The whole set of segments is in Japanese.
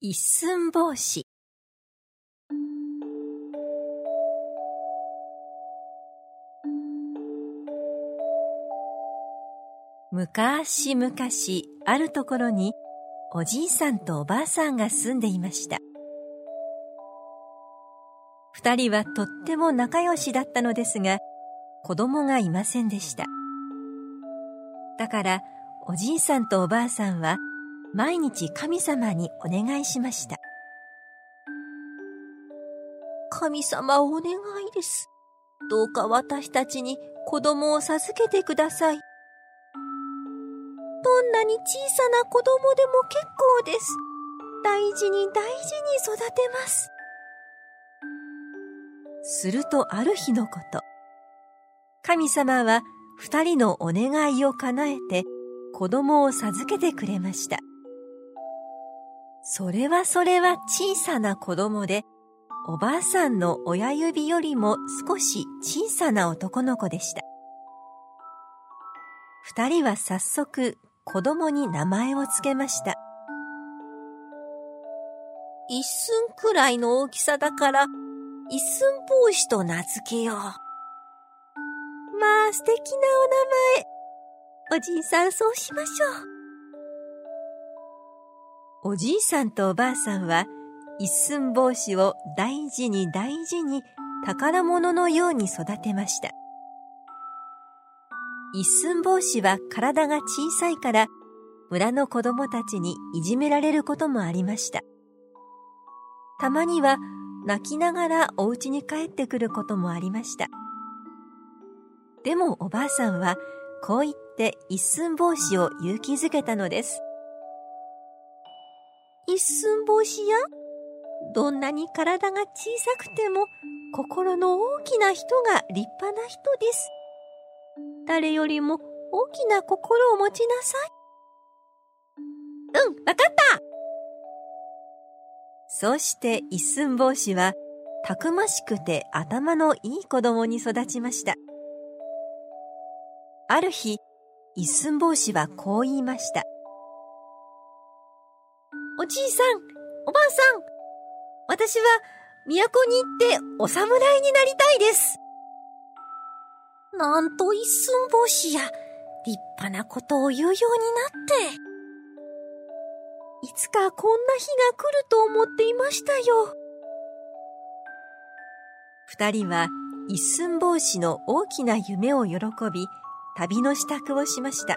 一寸法師。昔々あるところにおじいさんとおばあさんが住んでいました。二人はとっても仲良しだったのですが子供がいませんでした。だからおじいさんとおばあさんは毎日神様にお願いしました。神様お願いです。どうか私たちに子供を授けてください。どんなに小さな子供でも結構です。大事に大事に育てます。するとある日のこと。神様は二人のお願いを叶えて子供を授けてくれました。それはそれは小さな子供で、おばあさんの親指よりも少し小さな男の子でした。二人は早速子供に名前をつけました。一寸くらいの大きさだから、一寸帽子と名付けよう。まあ素敵なお名前。おじいさんそうしましょう。おじいさんとおばあさんは一寸法師を大事に大事に宝物のように育てました。一寸法師は体が小さいから村の子供たちにいじめられることもありました。たまには泣きながらお家に帰ってくることもありました。でもおばあさんはこう言って一寸法師を勇気づけたのです。一寸法師やどんなに体が小さくても心の大きな人が立派な人です。誰よりも大きな心を持ちなさい。うん、わかったそして一寸法師はたくましくて頭のいい子供に育ちました。ある日、一寸法師はこう言いました。おじいさん、おばあさん、私は都に行ってお侍になりたいです。なんと一寸法師や立派なことを言うようになって。いつかこんな日が来ると思っていましたよ。二人は一寸法師の大きな夢を喜び、旅の支度をしました。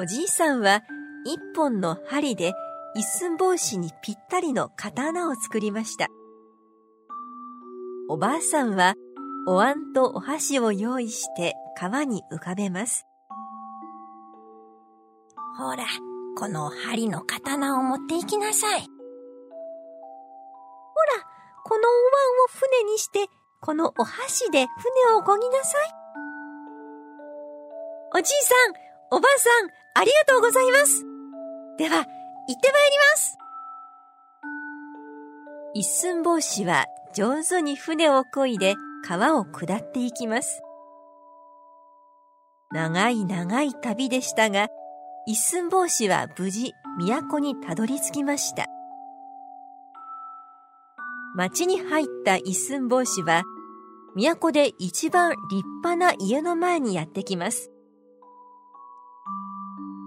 おじいさんは一本の針で一寸法師にぴったりの刀を作りました。おばあさんはお椀とお箸を用意して川に浮かべます。ほら、この針の刀を持っていきなさい。ほら、このお椀を船にして、このお箸で船を漕ぎなさい。おじいさん、おばあさん、ありがとうございます。では、行ってまいります一寸法師は上手に船を漕いで川を下っていきます。長い長い旅でしたが、一寸法師は無事都にたどり着きました。町に入った一寸法師は、都で一番立派な家の前にやってきます。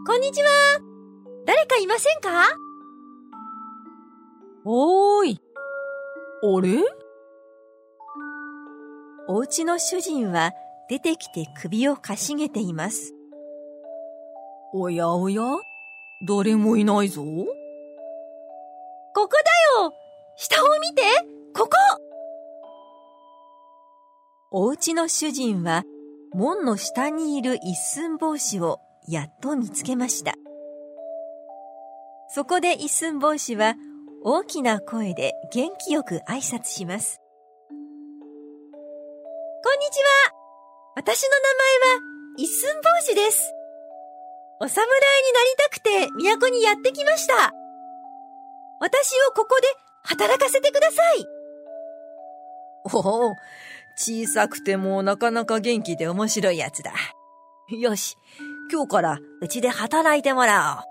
こんにちは誰かいませんか？おーい。あれ？お家の主人は出てきて首をかしげています。おやおや？誰もいないぞ。ここだよ下を見てここお家の主人は門の下にいる一寸法師をやっと見つけました。そこで一寸法師は大きな声で元気よく挨拶します。こんにちは私の名前は一寸法師です。お侍になりたくて都にやってきました。私をここで働かせてください。おお、小さくてもなかなか元気で面白いやつだ。よし、今日からうちで働いてもらおう。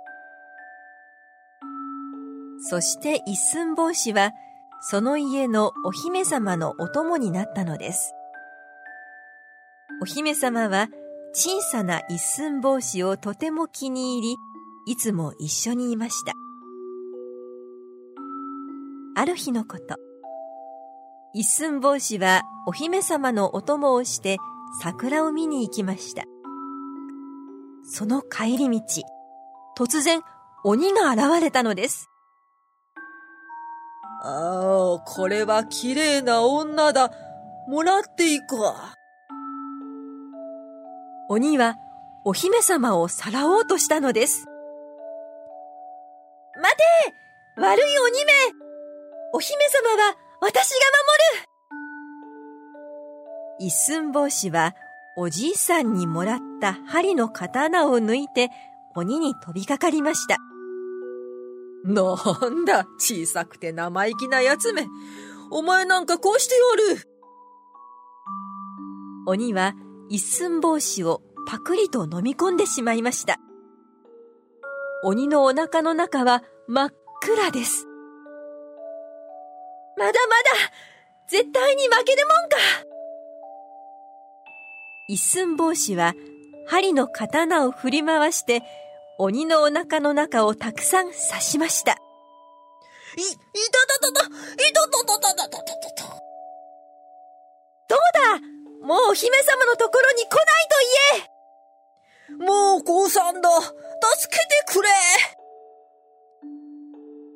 そして一寸法師はその家のお姫様のお供になったのです。お姫様は小さな一寸法師をとても気に入り、いつも一緒にいました。ある日のこと。一寸法師はお姫様のお供をして桜を見に行きました。その帰り道、突然鬼が現れたのです。ああ、これは綺麗な女だ。もらっていくわ。鬼はお姫様をさらおうとしたのです。待て悪い鬼めお姫様は私が守る一寸法師はおじいさんにもらった針の刀を抜いて鬼に飛びかかりました。なんだ、小さくて生意気なやつめ。お前なんかこうしておる。鬼は一寸法師をパクリと飲み込んでしまいました。鬼のお腹の中は真っ暗です。まだまだ絶対に負けるもんか一寸法師は針の刀を振り回して鬼のお腹の中をたくさん刺しました。い、いたたたた、いたたたたたたたた。どうだ？もう姫様のところに来ないと言えもう降参だ助けてくれ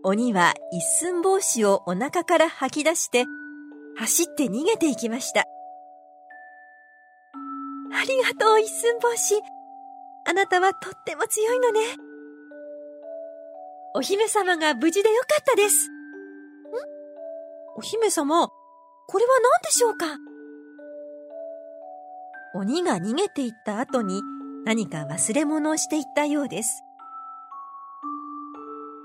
鬼は一寸法師をお腹から吐き出して、走って逃げていきました。ありがとう、一寸法師。あなたはとっても強いのね。お姫様が無事でよかったです。ん？お姫様、これは何でしょうか？鬼が逃げていった後に何か忘れ物をしていったようです。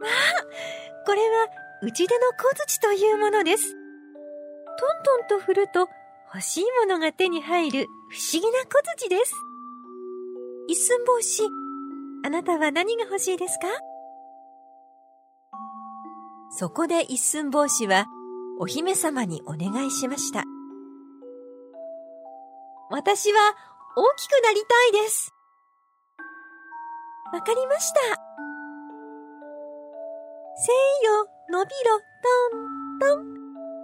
ああ、これは打ち出の小槌というものです。トントンと振ると欲しいものが手に入る不思議な小槌です。一寸法師、あなたは何が欲しいですか？そこで一寸法師はお姫様にお願いしました。私は大きくなりたいです。わかりました。せいよ、のびろ、トン、トン。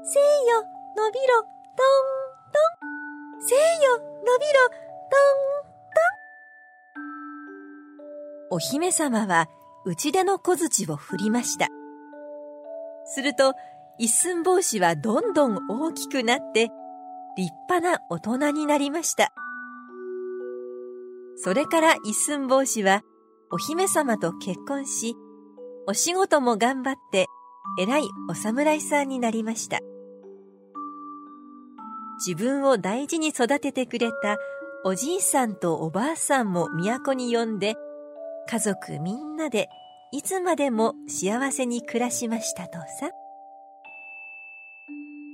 せいよ、のびろ、お姫様は打ち出の小槌を振りました。すると、一寸法師はどんどん大きくなって、立派な大人になりました。それから一寸法師は、お姫様と結婚し、お仕事も頑張って、偉いお侍さんになりました。自分を大事に育ててくれたおじいさんとおばあさんも都に呼んで、家族みんなでいつまでも幸せに暮らしましたとさ。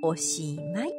おしまい。